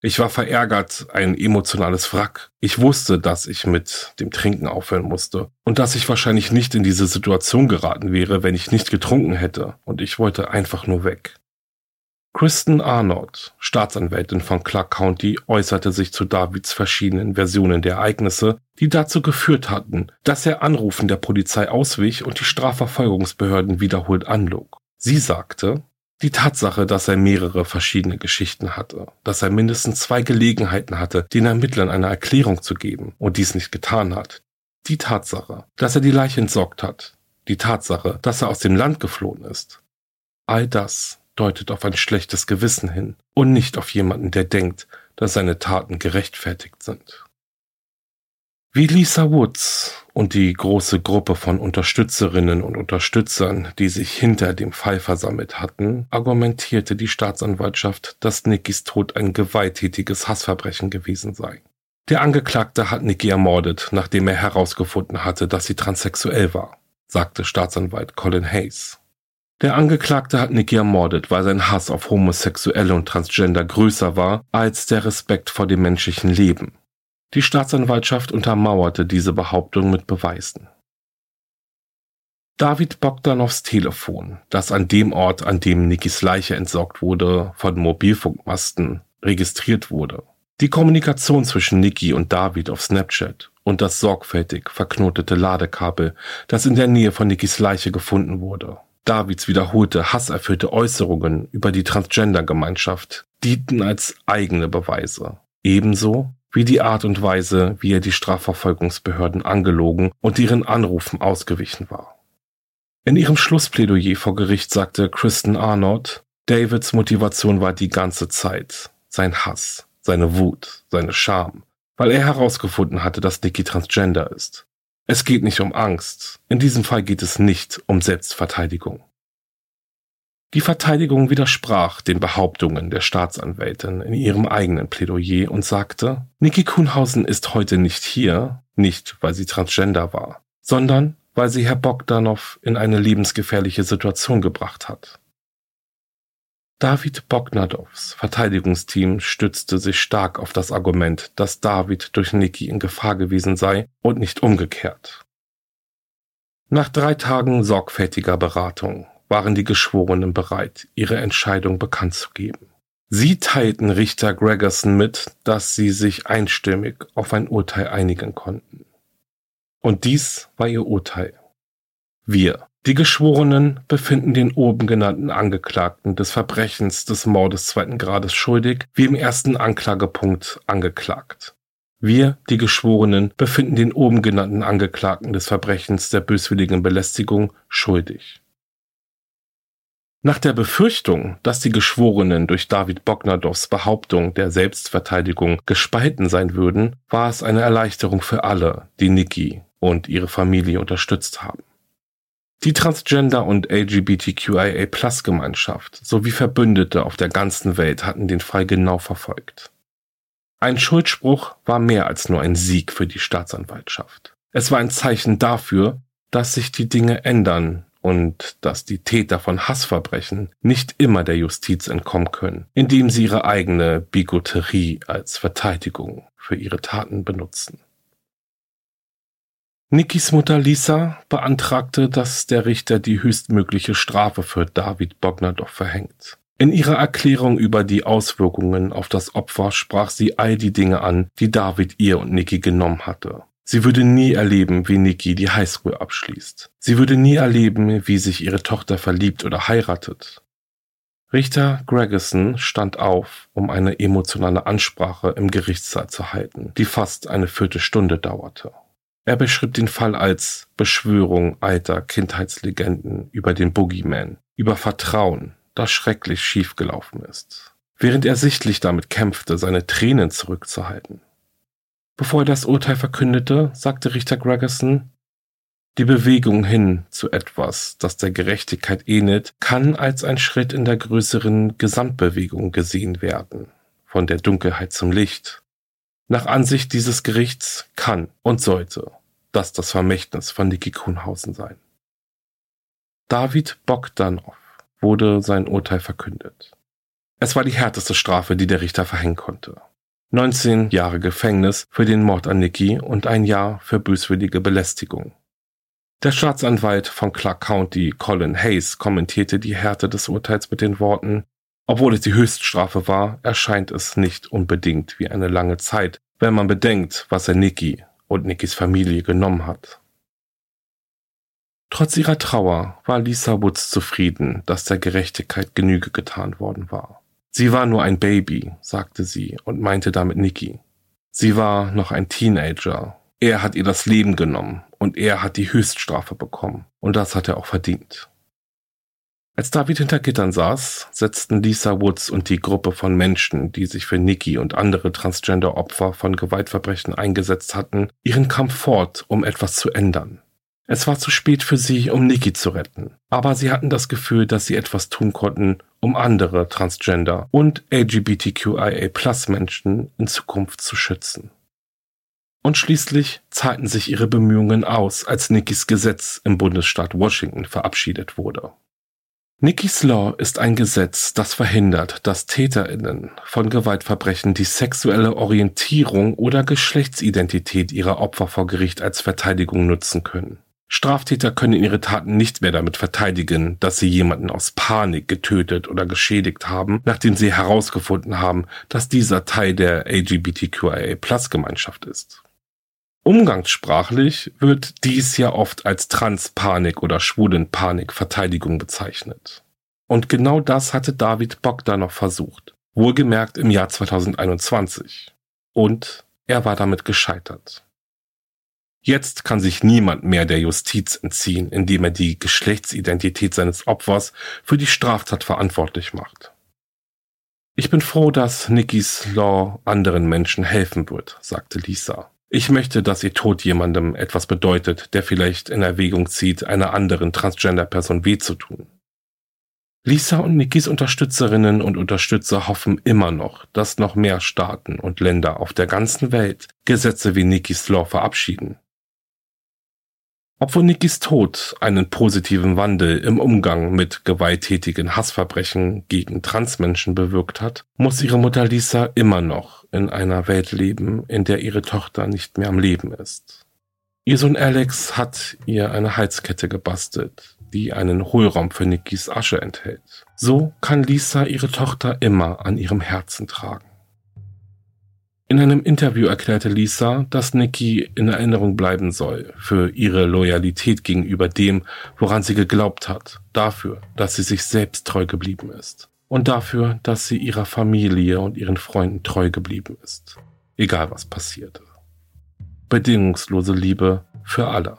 Ich war verärgert, ein emotionales Wrack. Ich wusste, dass ich mit dem Trinken aufhören musste und dass ich wahrscheinlich nicht in diese Situation geraten wäre, wenn ich nicht getrunken hätte, und ich wollte einfach nur weg. Kristen Arnott, Staatsanwältin von Clark County, äußerte sich zu Davids verschiedenen Versionen der Ereignisse, die dazu geführt hatten, dass er Anrufen der Polizei auswich und die Strafverfolgungsbehörden wiederholt anlog. Sie sagte, die Tatsache, dass er mehrere verschiedene Geschichten hatte, dass er mindestens zwei Gelegenheiten hatte, den Ermittlern eine Erklärung zu geben und dies nicht getan hat, die Tatsache, dass er die Leiche entsorgt hat, die Tatsache, dass er aus dem Land geflohen ist, all das deutet auf ein schlechtes Gewissen hin und nicht auf jemanden, der denkt, dass seine Taten gerechtfertigt sind. Wie Lisa Woods und die große Gruppe von Unterstützerinnen und Unterstützern, die sich hinter dem Fall versammelt hatten, argumentierte die Staatsanwaltschaft, dass Nickys Tod ein gewalttätiges Hassverbrechen gewesen sei. Der Angeklagte hat Nicky ermordet, nachdem er herausgefunden hatte, dass sie transsexuell war, sagte Staatsanwalt Colin Hayes. Der Angeklagte hat Nicky ermordet, weil sein Hass auf Homosexuelle und Transgender größer war als der Respekt vor dem menschlichen Leben. Die Staatsanwaltschaft untermauerte diese Behauptung mit Beweisen. David Bogdanows Telefon, das an dem Ort, an dem Nikis Leiche entsorgt wurde, von Mobilfunkmasten registriert wurde. Die Kommunikation zwischen Niki und David auf Snapchat und das sorgfältig verknotete Ladekabel, das in der Nähe von Nikis Leiche gefunden wurde. Davids wiederholte hasserfüllte Äußerungen über die Transgender-Gemeinschaft dienten als eigene Beweise. Ebenso wie die Art und Weise, wie er die Strafverfolgungsbehörden angelogen und ihren Anrufen ausgewichen war. In ihrem Schlussplädoyer vor Gericht sagte Kristen Arnott, Davids Motivation war die ganze Zeit sein Hass, seine Wut, seine Scham, weil er herausgefunden hatte, dass Nikki transgender ist. Es geht nicht um Angst. In diesem Fall geht es nicht um Selbstverteidigung. Die Verteidigung widersprach den Behauptungen der Staatsanwältin in ihrem eigenen Plädoyer und sagte, Niki Kuhnhausen ist heute nicht hier, nicht weil sie transgender war, sondern weil sie Herr Bogdanow in eine lebensgefährliche Situation gebracht hat. David Bognadows Verteidigungsteam stützte sich stark auf das Argument, dass David durch Nikki in Gefahr gewesen sei und nicht umgekehrt. Nach drei Tagen sorgfältiger Beratung waren die Geschworenen bereit, ihre Entscheidung bekannt zu geben. Sie teilten Richter Gregerson mit, dass sie sich einstimmig auf ein Urteil einigen konnten. Und dies war ihr Urteil. Wir, die Geschworenen befinden den oben genannten Angeklagten des Verbrechens des Mordes zweiten Grades schuldig, wie im ersten Anklagepunkt angeklagt. Wir, die Geschworenen, befinden den oben genannten Angeklagten des Verbrechens der böswilligen Belästigung schuldig. Nach der Befürchtung, dass die Geschworenen durch David Bognadows Behauptung der Selbstverteidigung gespalten sein würden, war es eine Erleichterung für alle, die Nikki und ihre Familie unterstützt haben. Die Transgender- und LGBTQIA-Plus-Gemeinschaft sowie Verbündete auf der ganzen Welt hatten den Fall genau verfolgt. Ein Schuldspruch war mehr als nur ein Sieg für die Staatsanwaltschaft. Es war ein Zeichen dafür, dass sich die Dinge ändern und dass die Täter von Hassverbrechen nicht immer der Justiz entkommen können, indem sie ihre eigene Bigotterie als Verteidigung für ihre Taten benutzen. Nikis Mutter Lisa beantragte, dass der Richter die höchstmögliche Strafe für David Bognadov verhängt. In ihrer Erklärung über die Auswirkungen auf das Opfer sprach sie all die Dinge an, die David ihr und Nikki genommen hatte. Sie würde nie erleben, wie Nikki die Highschool abschließt. Sie würde nie erleben, wie sich ihre Tochter verliebt oder heiratet. Richter Gregerson stand auf, um eine emotionale Ansprache im Gerichtssaal zu halten, die fast eine Viertelstunde dauerte. Er beschrieb den Fall als Beschwörung alter Kindheitslegenden über den Boogeyman, über Vertrauen, das schrecklich schiefgelaufen ist, während er sichtlich damit kämpfte, seine Tränen zurückzuhalten. Bevor er das Urteil verkündete, sagte Richter Gregerson, die Bewegung hin zu etwas, das der Gerechtigkeit ähnelt, kann als ein Schritt in der größeren Gesamtbewegung gesehen werden, von der Dunkelheit zum Licht. Nach Ansicht dieses Gerichts kann und sollte das das Vermächtnis von Niki Kuhnhausen sein. David Bogdanov wurde sein Urteil verkündet. Es war die härteste Strafe, die der Richter verhängen konnte. 19 Jahre Gefängnis für den Mord an Nikki und ein Jahr für böswillige Belästigung. Der Staatsanwalt von Clark County, Colin Hayes, kommentierte die Härte des Urteils mit den Worten, obwohl es die Höchststrafe war, erscheint es nicht unbedingt wie eine lange Zeit, wenn man bedenkt, was er Nikki und Nickys Familie genommen hat. Trotz ihrer Trauer war Lisa Woods zufrieden, dass der Gerechtigkeit Genüge getan worden war. Sie war nur ein Baby, sagte sie und meinte damit Nikki. Sie war noch ein Teenager. Er hat ihr das Leben genommen und er hat die Höchststrafe bekommen. Und das hat er auch verdient. Als David hinter Gittern saß, setzten Lisa Woods und die Gruppe von Menschen, die sich für Nikki und andere Transgender-Opfer von Gewaltverbrechen eingesetzt hatten, ihren Kampf fort, um etwas zu ändern. Es war zu spät für sie, um Nikki zu retten. Aber sie hatten das Gefühl, dass sie etwas tun konnten, um andere Transgender und LGBTQIA-Plus-Menschen in Zukunft zu schützen. Und schließlich zahlten sich ihre Bemühungen aus, als Nickys Gesetz im Bundesstaat Washington verabschiedet wurde. Nickys Law ist ein Gesetz, das verhindert, dass TäterInnen von Gewaltverbrechen die sexuelle Orientierung oder Geschlechtsidentität ihrer Opfer vor Gericht als Verteidigung nutzen können. Straftäter können ihre Taten nicht mehr damit verteidigen, dass sie jemanden aus Panik getötet oder geschädigt haben, nachdem sie herausgefunden haben, dass dieser Teil der LGBTQIA-Plus-Gemeinschaft ist. Umgangssprachlich wird dies ja oft als Transpanik oder Schwulenpanik Verteidigung bezeichnet. Und genau das hatte David Bogdanov versucht, wohlgemerkt im Jahr 2021. Und er war damit gescheitert. Jetzt kann sich niemand mehr der Justiz entziehen, indem er die Geschlechtsidentität seines Opfers für die Straftat verantwortlich macht. Ich bin froh, dass Nickys Law anderen Menschen helfen wird, sagte Lisa. Ich möchte, dass ihr Tod jemandem etwas bedeutet, der vielleicht in Erwägung zieht, einer anderen Transgender-Person weh zu tun. Lisa und Nikis Unterstützerinnen und Unterstützer hoffen immer noch, dass noch mehr Staaten und Länder auf der ganzen Welt Gesetze wie Nikis Law verabschieden. Obwohl Nikis Tod einen positiven Wandel im Umgang mit gewalttätigen Hassverbrechen gegen Transmenschen bewirkt hat, muss ihre Mutter Lisa immer noch in einer Welt leben, in der ihre Tochter nicht mehr am Leben ist. Ihr Sohn Alex hat ihr eine Halskette gebastelt, die einen Hohlraum für Nikis Asche enthält. So kann Lisa ihre Tochter immer an ihrem Herzen tragen. In einem Interview erklärte Lisa, dass Nikki in Erinnerung bleiben soll für ihre Loyalität gegenüber dem, woran sie geglaubt hat, dafür, dass sie sich selbst treu geblieben ist und dafür, dass sie ihrer Familie und ihren Freunden treu geblieben ist, egal was passierte. Bedingungslose Liebe für alle.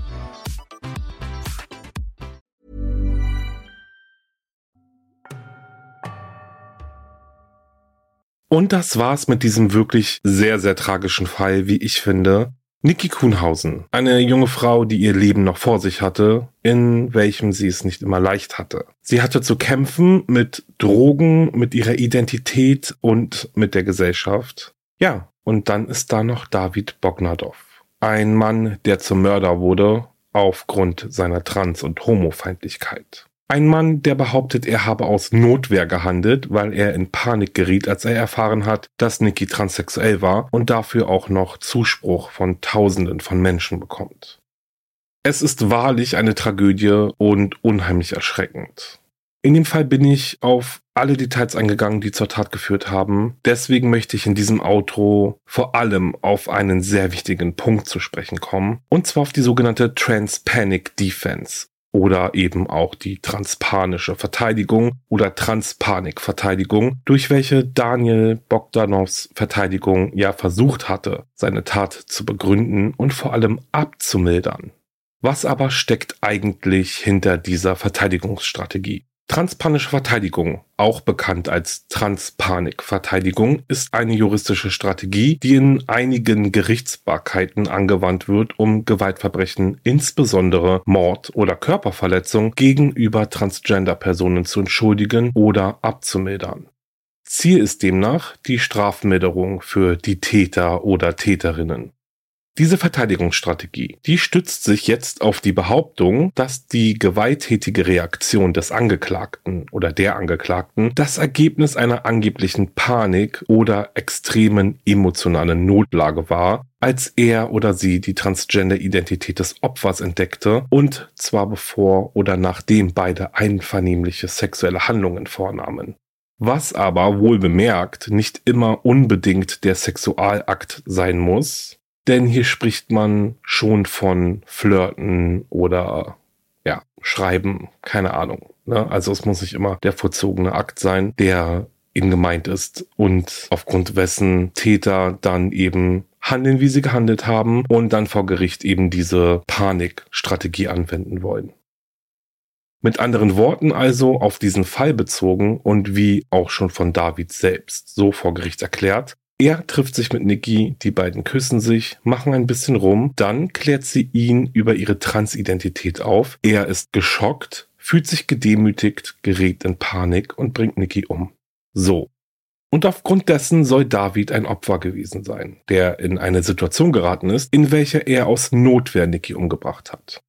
Und das war's mit diesem wirklich sehr, sehr tragischen Fall, wie ich finde. Niki Kuhnhausen, eine junge Frau, die ihr Leben noch vor sich hatte, in welchem sie es nicht immer leicht hatte. Sie hatte zu kämpfen mit Drogen, mit ihrer Identität und mit der Gesellschaft. Ja, und dann ist da noch David Bognadov. Ein Mann, der zum Mörder wurde aufgrund seiner Trans- und Homofeindlichkeit. Ein Mann, der behauptet, er habe aus Notwehr gehandelt, weil er in Panik geriet, als er erfahren hat, dass Nikki transsexuell war und dafür auch noch Zuspruch von Tausenden von Menschen bekommt. Es ist wahrlich eine Tragödie und unheimlich erschreckend. In dem Fall bin ich auf alle Details eingegangen, die zur Tat geführt haben. Deswegen möchte ich in diesem Outro vor allem auf einen sehr wichtigen Punkt zu sprechen kommen, und zwar auf die sogenannte Trans-Panic Defense oder eben auch die transpanische Verteidigung oder Transpanik-Verteidigung, durch welche Daniel Bogdanovs Verteidigung ja versucht hatte, seine Tat zu begründen und vor allem abzumildern. Was aber steckt eigentlich hinter dieser Verteidigungsstrategie? Transpanische Verteidigung, auch bekannt als Transpanik-Verteidigung, ist eine juristische Strategie, die in einigen Gerichtsbarkeiten angewandt wird, um Gewaltverbrechen, insbesondere Mord oder Körperverletzung, gegenüber Transgender-Personen zu entschuldigen oder abzumildern. Ziel ist demnach die Strafmilderung für die Täter oder Täterinnen. Diese Verteidigungsstrategie, die stützt sich jetzt auf die Behauptung, dass die gewalttätige Reaktion des Angeklagten oder der Angeklagten das Ergebnis einer angeblichen Panik oder extremen emotionalen Notlage war, als er oder sie die Transgender-Identität des Opfers entdeckte und zwar bevor oder nachdem beide einvernehmliche sexuelle Handlungen vornahmen. Was aber wohl bemerkt nicht immer unbedingt der Sexualakt sein muss, denn hier spricht man schon von Flirten oder ja, Schreiben, keine Ahnung. Ne? Also es muss nicht immer der vorzogene Akt sein, der eben gemeint ist und aufgrund wessen Täter dann eben handeln, wie sie gehandelt haben und dann vor Gericht eben diese Panikstrategie anwenden wollen. Mit anderen Worten also auf diesen Fall bezogen und wie auch schon von David selbst so vor Gericht erklärt, er trifft sich mit Nikki, die beiden küssen sich, machen ein bisschen rum, dann klärt sie ihn über ihre Transidentität auf. Er ist geschockt, fühlt sich gedemütigt, gerät in Panik und bringt Nikki um. So. Und aufgrund dessen soll David ein Opfer gewesen sein, der in eine Situation geraten ist, in welcher er aus Notwehr Nikki umgebracht hat.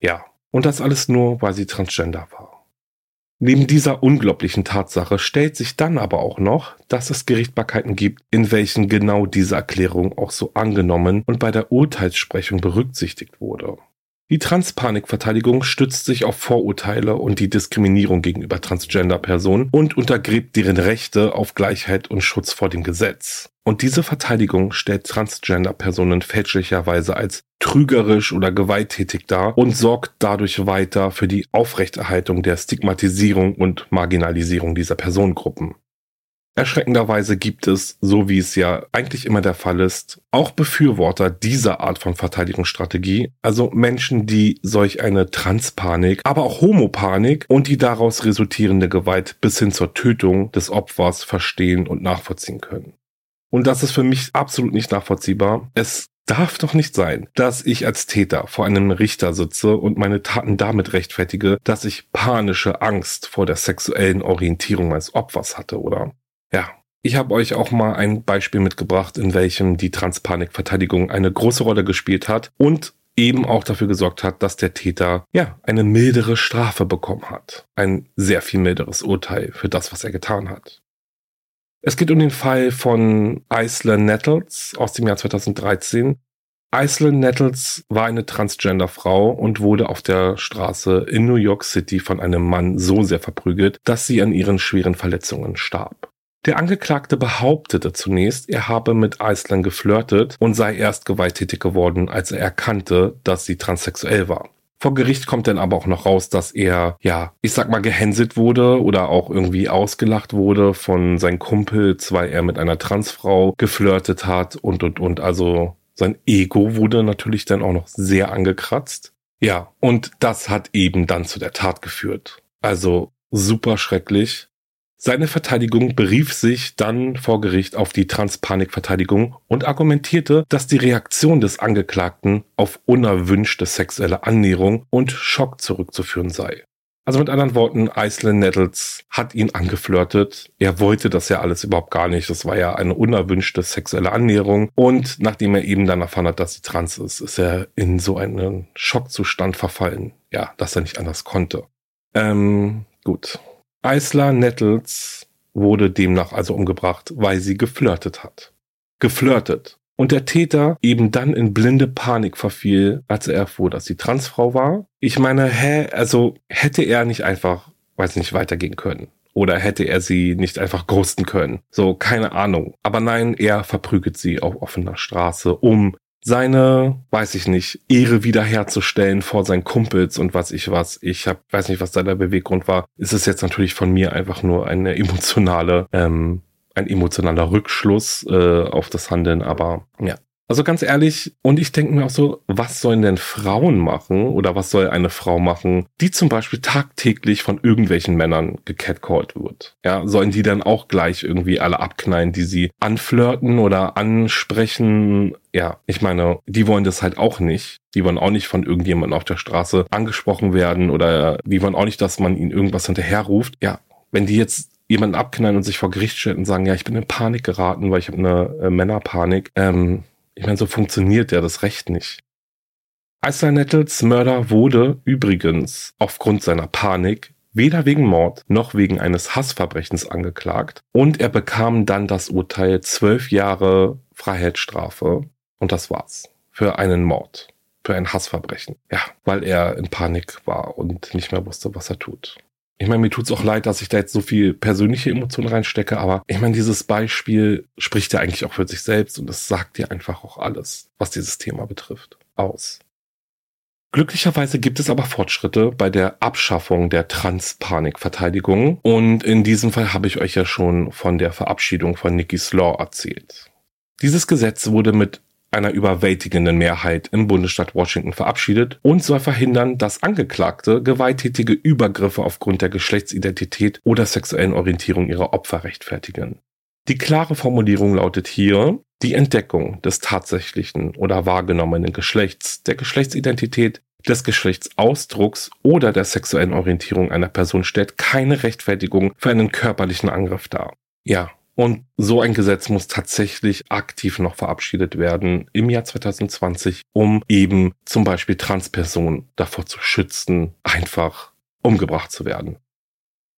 Ja. Und das alles nur, weil sie transgender war. Neben dieser unglaublichen Tatsache stellt sich dann aber auch noch, dass es Gerichtbarkeiten gibt, in welchen genau diese Erklärung auch so angenommen und bei der Urteilssprechung berücksichtigt wurde. Die Transpanikverteidigung stützt sich auf Vorurteile und die Diskriminierung gegenüber Transgender-Personen und untergräbt deren Rechte auf Gleichheit und Schutz vor dem Gesetz. Und diese Verteidigung stellt Transgender-Personen fälschlicherweise als trügerisch oder gewalttätig dar und sorgt dadurch weiter für die Aufrechterhaltung der Stigmatisierung und Marginalisierung dieser Personengruppen. Erschreckenderweise gibt es, so wie es ja eigentlich immer der Fall ist, auch Befürworter dieser Art von Verteidigungsstrategie, also Menschen, die solch eine Transpanik, aber auch Homopanik und die daraus resultierende Gewalt bis hin zur Tötung des Opfers verstehen und nachvollziehen können. Und das ist für mich absolut nicht nachvollziehbar. Es darf doch nicht sein, dass ich als Täter vor einem Richter sitze und meine Taten damit rechtfertige, dass ich panische Angst vor der sexuellen Orientierung meines Opfers hatte, oder? Ja. Ich habe euch auch mal ein Beispiel mitgebracht, in welchem die Transpanikverteidigung eine große Rolle gespielt hat und eben auch dafür gesorgt hat, dass der Täter ja eine mildere Strafe bekommen hat. Ein sehr viel milderes Urteil für das, was er getan hat. Es geht um den Fall von Iceland Nettles aus dem Jahr 2013. Iceland Nettles war eine Transgender-Frau und wurde auf der Straße in New York City von einem Mann so sehr verprügelt, dass sie an ihren schweren Verletzungen starb. Der Angeklagte behauptete zunächst, er habe mit Iceland geflirtet und sei erst gewalttätig geworden, als er erkannte, dass sie transsexuell war. Vor Gericht kommt dann aber auch noch raus, dass er, ja, ich sag mal, gehänselt wurde oder auch irgendwie ausgelacht wurde von seinen Kumpels, weil er mit einer Transfrau geflirtet hat und, und, und. Also Sein Ego wurde natürlich dann auch noch sehr angekratzt. Ja, und das hat eben dann zu der Tat geführt. Also super schrecklich. Seine Verteidigung berief sich dann vor Gericht auf die Transpanikverteidigung und argumentierte, dass die Reaktion des Angeklagten auf unerwünschte sexuelle Annäherung und Schock zurückzuführen sei. Also mit anderen Worten, Iceland Nettles hat ihn angeflirtet. Er wollte das ja alles überhaupt gar nicht. Das war ja eine unerwünschte sexuelle Annäherung. Und nachdem er eben dann erfahren hat, dass sie trans ist, ist er in so einen Schockzustand verfallen. Ja, dass er nicht anders konnte. Ähm, gut. Isla Nettles wurde demnach also umgebracht, weil sie geflirtet hat. Geflirtet. Und der Täter eben dann in blinde Panik verfiel, als er erfuhr, dass sie Transfrau war. Ich meine, hä, also hätte er nicht einfach, weiß nicht, weitergehen können. Oder hätte er sie nicht einfach grusten können? So, keine Ahnung. Aber nein, er verprügelt sie auf offener Straße, um seine, weiß ich nicht, Ehre wiederherzustellen vor seinen Kumpels und was ich was. Ich hab, weiß nicht, was da der Beweggrund war. Ist es jetzt natürlich von mir einfach nur eine emotionale, ähm, ein emotionaler Rückschluss äh, auf das Handeln, aber ja, also ganz ehrlich, und ich denke mir auch so, was sollen denn Frauen machen oder was soll eine Frau machen, die zum Beispiel tagtäglich von irgendwelchen Männern gecatcalled wird? Ja, sollen die dann auch gleich irgendwie alle abknallen, die sie anflirten oder ansprechen? Ja, ich meine, die wollen das halt auch nicht. Die wollen auch nicht von irgendjemandem auf der Straße angesprochen werden oder die wollen auch nicht, dass man ihnen irgendwas hinterherruft. Ja, wenn die jetzt jemanden abknallen und sich vor Gericht stellen und sagen, ja, ich bin in Panik geraten, weil ich habe eine äh, Männerpanik, ähm, ich meine, so funktioniert ja das Recht nicht. Isla Nettles Mörder wurde übrigens aufgrund seiner Panik weder wegen Mord noch wegen eines Hassverbrechens angeklagt und er bekam dann das Urteil zwölf Jahre Freiheitsstrafe und das war's für einen Mord, für ein Hassverbrechen. Ja, weil er in Panik war und nicht mehr wusste, was er tut. Ich meine, mir tut's auch leid, dass ich da jetzt so viel persönliche Emotionen reinstecke, aber ich meine, dieses Beispiel spricht ja eigentlich auch für sich selbst und es sagt dir einfach auch alles, was dieses Thema betrifft, aus. Glücklicherweise gibt es aber Fortschritte bei der Abschaffung der Transpanikverteidigung und in diesem Fall habe ich euch ja schon von der Verabschiedung von Nikki's Law erzählt. Dieses Gesetz wurde mit einer überwältigenden Mehrheit im Bundesstaat Washington verabschiedet und soll verhindern, dass Angeklagte gewalttätige Übergriffe aufgrund der Geschlechtsidentität oder sexuellen Orientierung ihrer Opfer rechtfertigen. Die klare Formulierung lautet hier, die Entdeckung des tatsächlichen oder wahrgenommenen Geschlechts, der Geschlechtsidentität, des Geschlechtsausdrucks oder der sexuellen Orientierung einer Person stellt keine Rechtfertigung für einen körperlichen Angriff dar. Ja, und so ein Gesetz muss tatsächlich aktiv noch verabschiedet werden im Jahr 2020, um eben zum Beispiel Transpersonen davor zu schützen, einfach umgebracht zu werden.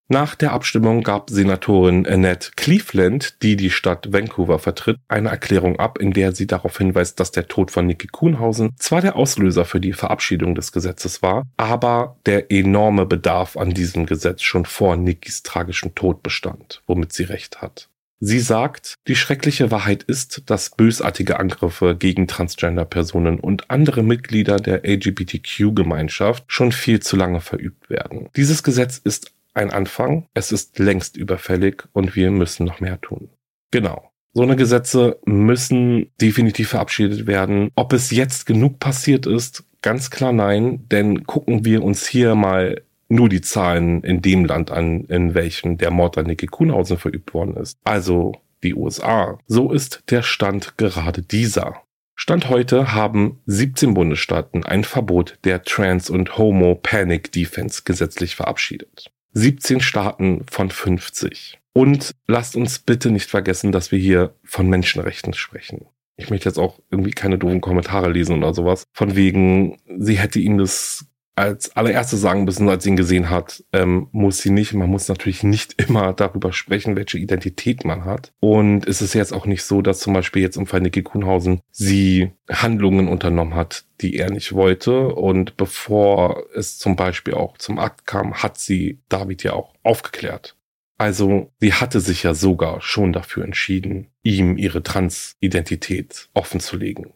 Nach der Abstimmung gab Senatorin Annette Cleveland, die die Stadt Vancouver vertritt, eine Erklärung ab, in der sie darauf hinweist, dass der Tod von Niki Kuhnhausen zwar der Auslöser für die Verabschiedung des Gesetzes war, aber der enorme Bedarf an diesem Gesetz schon vor Nikis tragischen Tod bestand, womit sie recht hat. Sie sagt, die schreckliche Wahrheit ist, dass bösartige Angriffe gegen Transgender-Personen und andere Mitglieder der LGBTQ-Gemeinschaft schon viel zu lange verübt werden. Dieses Gesetz ist ein Anfang, es ist längst überfällig und wir müssen noch mehr tun. Genau. So eine Gesetze müssen definitiv verabschiedet werden. Ob es jetzt genug passiert ist, ganz klar nein, denn gucken wir uns hier mal nur die Zahlen in dem Land an, in welchem der Mord an Niki Kuhnhausen verübt worden ist. Also die USA. So ist der Stand gerade dieser. Stand heute haben 17 Bundesstaaten ein Verbot der Trans- und Homo-Panic-Defense gesetzlich verabschiedet. 17 Staaten von 50. Und lasst uns bitte nicht vergessen, dass wir hier von Menschenrechten sprechen. Ich möchte jetzt auch irgendwie keine doofen Kommentare lesen oder sowas. Von wegen, sie hätte ihm das als allererste sagen müssen, als sie ihn gesehen hat, ähm, muss sie nicht. Man muss natürlich nicht immer darüber sprechen, welche Identität man hat. Und es ist jetzt auch nicht so, dass zum Beispiel jetzt im Fall Niki Kuhnhausen sie Handlungen unternommen hat, die er nicht wollte. Und bevor es zum Beispiel auch zum Akt kam, hat sie David ja auch aufgeklärt. Also sie hatte sich ja sogar schon dafür entschieden, ihm ihre Transidentität offenzulegen.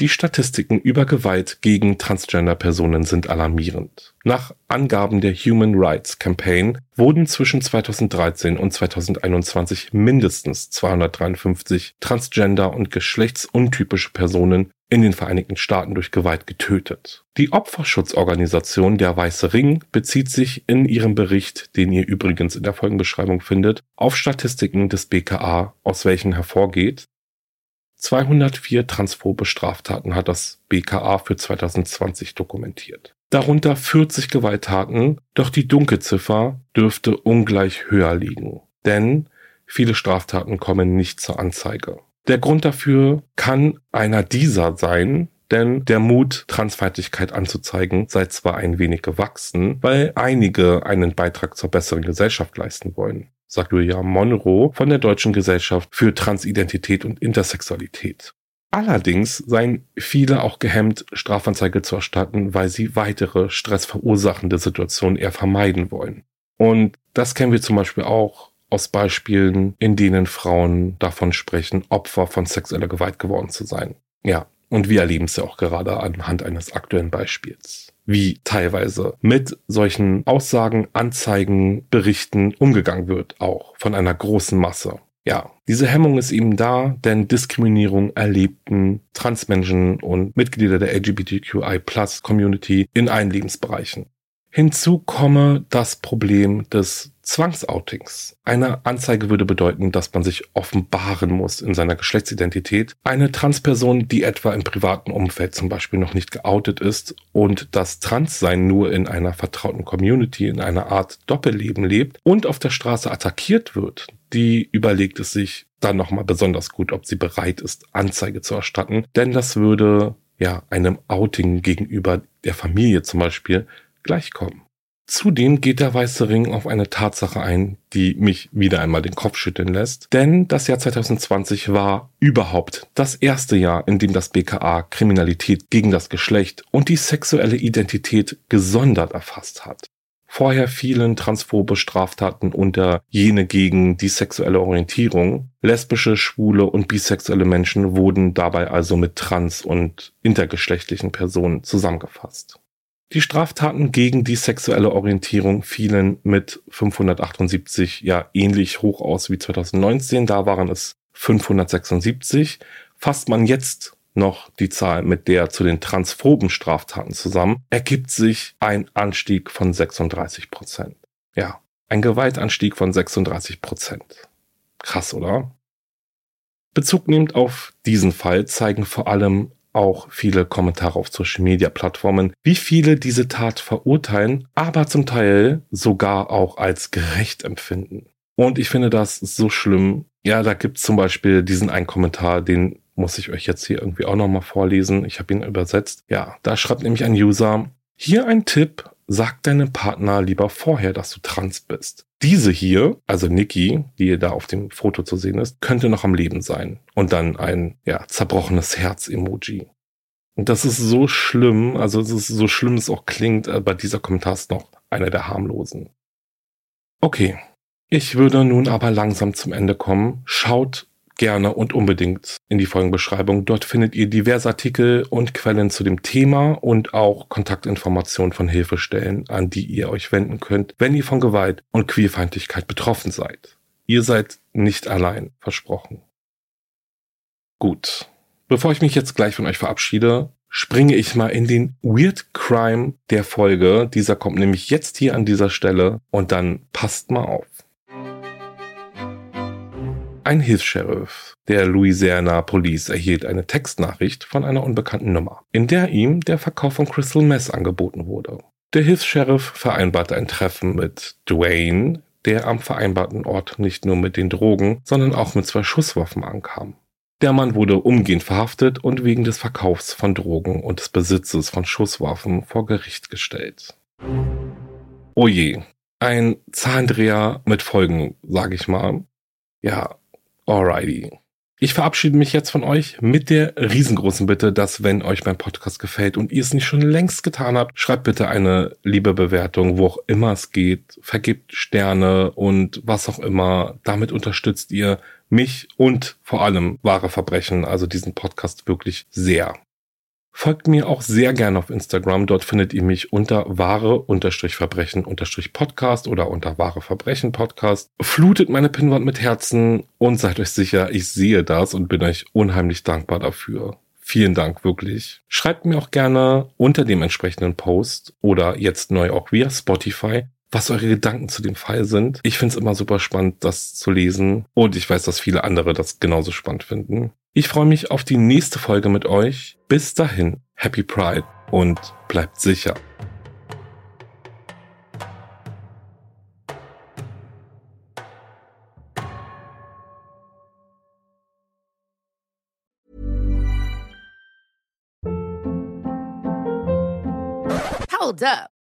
Die Statistiken über Gewalt gegen Transgender-Personen sind alarmierend. Nach Angaben der Human Rights Campaign wurden zwischen 2013 und 2021 mindestens 253 transgender und geschlechtsuntypische Personen in den Vereinigten Staaten durch Gewalt getötet. Die Opferschutzorganisation Der Weiße Ring bezieht sich in ihrem Bericht, den ihr übrigens in der Folgenbeschreibung findet, auf Statistiken des BKA, aus welchen hervorgeht, 204 transphobe Straftaten hat das BKA für 2020 dokumentiert. Darunter 40 Gewalttaten, doch die Dunkelziffer dürfte ungleich höher liegen. Denn viele Straftaten kommen nicht zur Anzeige. Der Grund dafür kann einer dieser sein, denn der Mut, Transfeindlichkeit anzuzeigen, sei zwar ein wenig gewachsen, weil einige einen Beitrag zur besseren Gesellschaft leisten wollen sagt Julia Monroe von der Deutschen Gesellschaft für Transidentität und Intersexualität. Allerdings seien viele auch gehemmt, Strafanzeige zu erstatten, weil sie weitere stressverursachende Situationen eher vermeiden wollen. Und das kennen wir zum Beispiel auch aus Beispielen, in denen Frauen davon sprechen, Opfer von sexueller Gewalt geworden zu sein. Ja, und wir erleben es ja auch gerade anhand eines aktuellen Beispiels wie teilweise mit solchen Aussagen, Anzeigen, Berichten umgegangen wird, auch von einer großen Masse. Ja, diese Hemmung ist eben da, denn Diskriminierung erlebten Transmenschen und Mitglieder der LGBTQI-Plus-Community in allen Lebensbereichen. Hinzu komme das Problem des Zwangsoutings. Eine Anzeige würde bedeuten, dass man sich offenbaren muss in seiner Geschlechtsidentität. Eine Transperson, die etwa im privaten Umfeld zum Beispiel noch nicht geoutet ist und das Transsein nur in einer vertrauten Community, in einer Art Doppelleben lebt und auf der Straße attackiert wird, die überlegt es sich dann nochmal besonders gut, ob sie bereit ist, Anzeige zu erstatten. Denn das würde ja einem Outing gegenüber der Familie zum Beispiel gleichkommen. Zudem geht der Weiße Ring auf eine Tatsache ein, die mich wieder einmal den Kopf schütteln lässt. Denn das Jahr 2020 war überhaupt das erste Jahr, in dem das BKA Kriminalität gegen das Geschlecht und die sexuelle Identität gesondert erfasst hat. Vorher fielen transphobe Straftaten unter jene gegen die sexuelle Orientierung. Lesbische, schwule und bisexuelle Menschen wurden dabei also mit trans- und intergeschlechtlichen Personen zusammengefasst. Die Straftaten gegen die sexuelle Orientierung fielen mit 578 ja ähnlich hoch aus wie 2019. Da waren es 576. Fasst man jetzt noch die Zahl mit der zu den transphoben Straftaten zusammen, ergibt sich ein Anstieg von 36 Prozent. Ja, ein Gewaltanstieg von 36 Prozent. Krass, oder? Bezug nehmend auf diesen Fall zeigen vor allem auch viele Kommentare auf Social Media Plattformen, wie viele diese Tat verurteilen, aber zum Teil sogar auch als gerecht empfinden. Und ich finde das so schlimm. Ja, da gibt's zum Beispiel diesen einen Kommentar, den muss ich euch jetzt hier irgendwie auch nochmal vorlesen. Ich habe ihn übersetzt. Ja, da schreibt nämlich ein User, hier ein Tipp, sag deinem Partner lieber vorher, dass du trans bist. Diese hier, also Nikki, die da auf dem Foto zu sehen ist, könnte noch am Leben sein. Und dann ein, ja, zerbrochenes Herz-Emoji. Und das ist so schlimm, also es ist so schlimm es auch klingt, aber dieser Kommentar ist noch einer der harmlosen. Okay. Ich würde nun aber langsam zum Ende kommen. Schaut gerne und unbedingt in die Folgenbeschreibung. Dort findet ihr diverse Artikel und Quellen zu dem Thema und auch Kontaktinformationen von Hilfestellen, an die ihr euch wenden könnt, wenn ihr von Gewalt und Queerfeindlichkeit betroffen seid. Ihr seid nicht allein, versprochen. Gut. Bevor ich mich jetzt gleich von euch verabschiede, springe ich mal in den Weird Crime der Folge. Dieser kommt nämlich jetzt hier an dieser Stelle und dann passt mal auf. Ein Hilfs-Sheriff der Louisiana Police erhielt eine Textnachricht von einer unbekannten Nummer, in der ihm der Verkauf von Crystal Mess angeboten wurde. Der Hilfs-Sheriff vereinbarte ein Treffen mit Dwayne, der am vereinbarten Ort nicht nur mit den Drogen, sondern auch mit zwei Schusswaffen ankam. Der Mann wurde umgehend verhaftet und wegen des Verkaufs von Drogen und des Besitzes von Schusswaffen vor Gericht gestellt. Oh je, ein Zahndreher mit Folgen, sag ich mal. Ja, Alrighty. Ich verabschiede mich jetzt von euch mit der riesengroßen Bitte, dass wenn euch mein Podcast gefällt und ihr es nicht schon längst getan habt, schreibt bitte eine liebe Bewertung, wo auch immer es geht, vergibt Sterne und was auch immer. Damit unterstützt ihr mich und vor allem wahre Verbrechen, also diesen Podcast wirklich sehr. Folgt mir auch sehr gerne auf Instagram. Dort findet ihr mich unter wahre-verbrechen-podcast oder unter wahre Verbrechen Podcast. Flutet meine Pinwand mit Herzen und seid euch sicher, ich sehe das und bin euch unheimlich dankbar dafür. Vielen Dank, wirklich. Schreibt mir auch gerne unter dem entsprechenden Post oder jetzt neu auch via Spotify, was eure Gedanken zu dem Fall sind. Ich finde es immer super spannend, das zu lesen. Und ich weiß, dass viele andere das genauso spannend finden. Ich freue mich auf die nächste Folge mit euch. Bis dahin, Happy Pride und bleibt sicher. Hold up.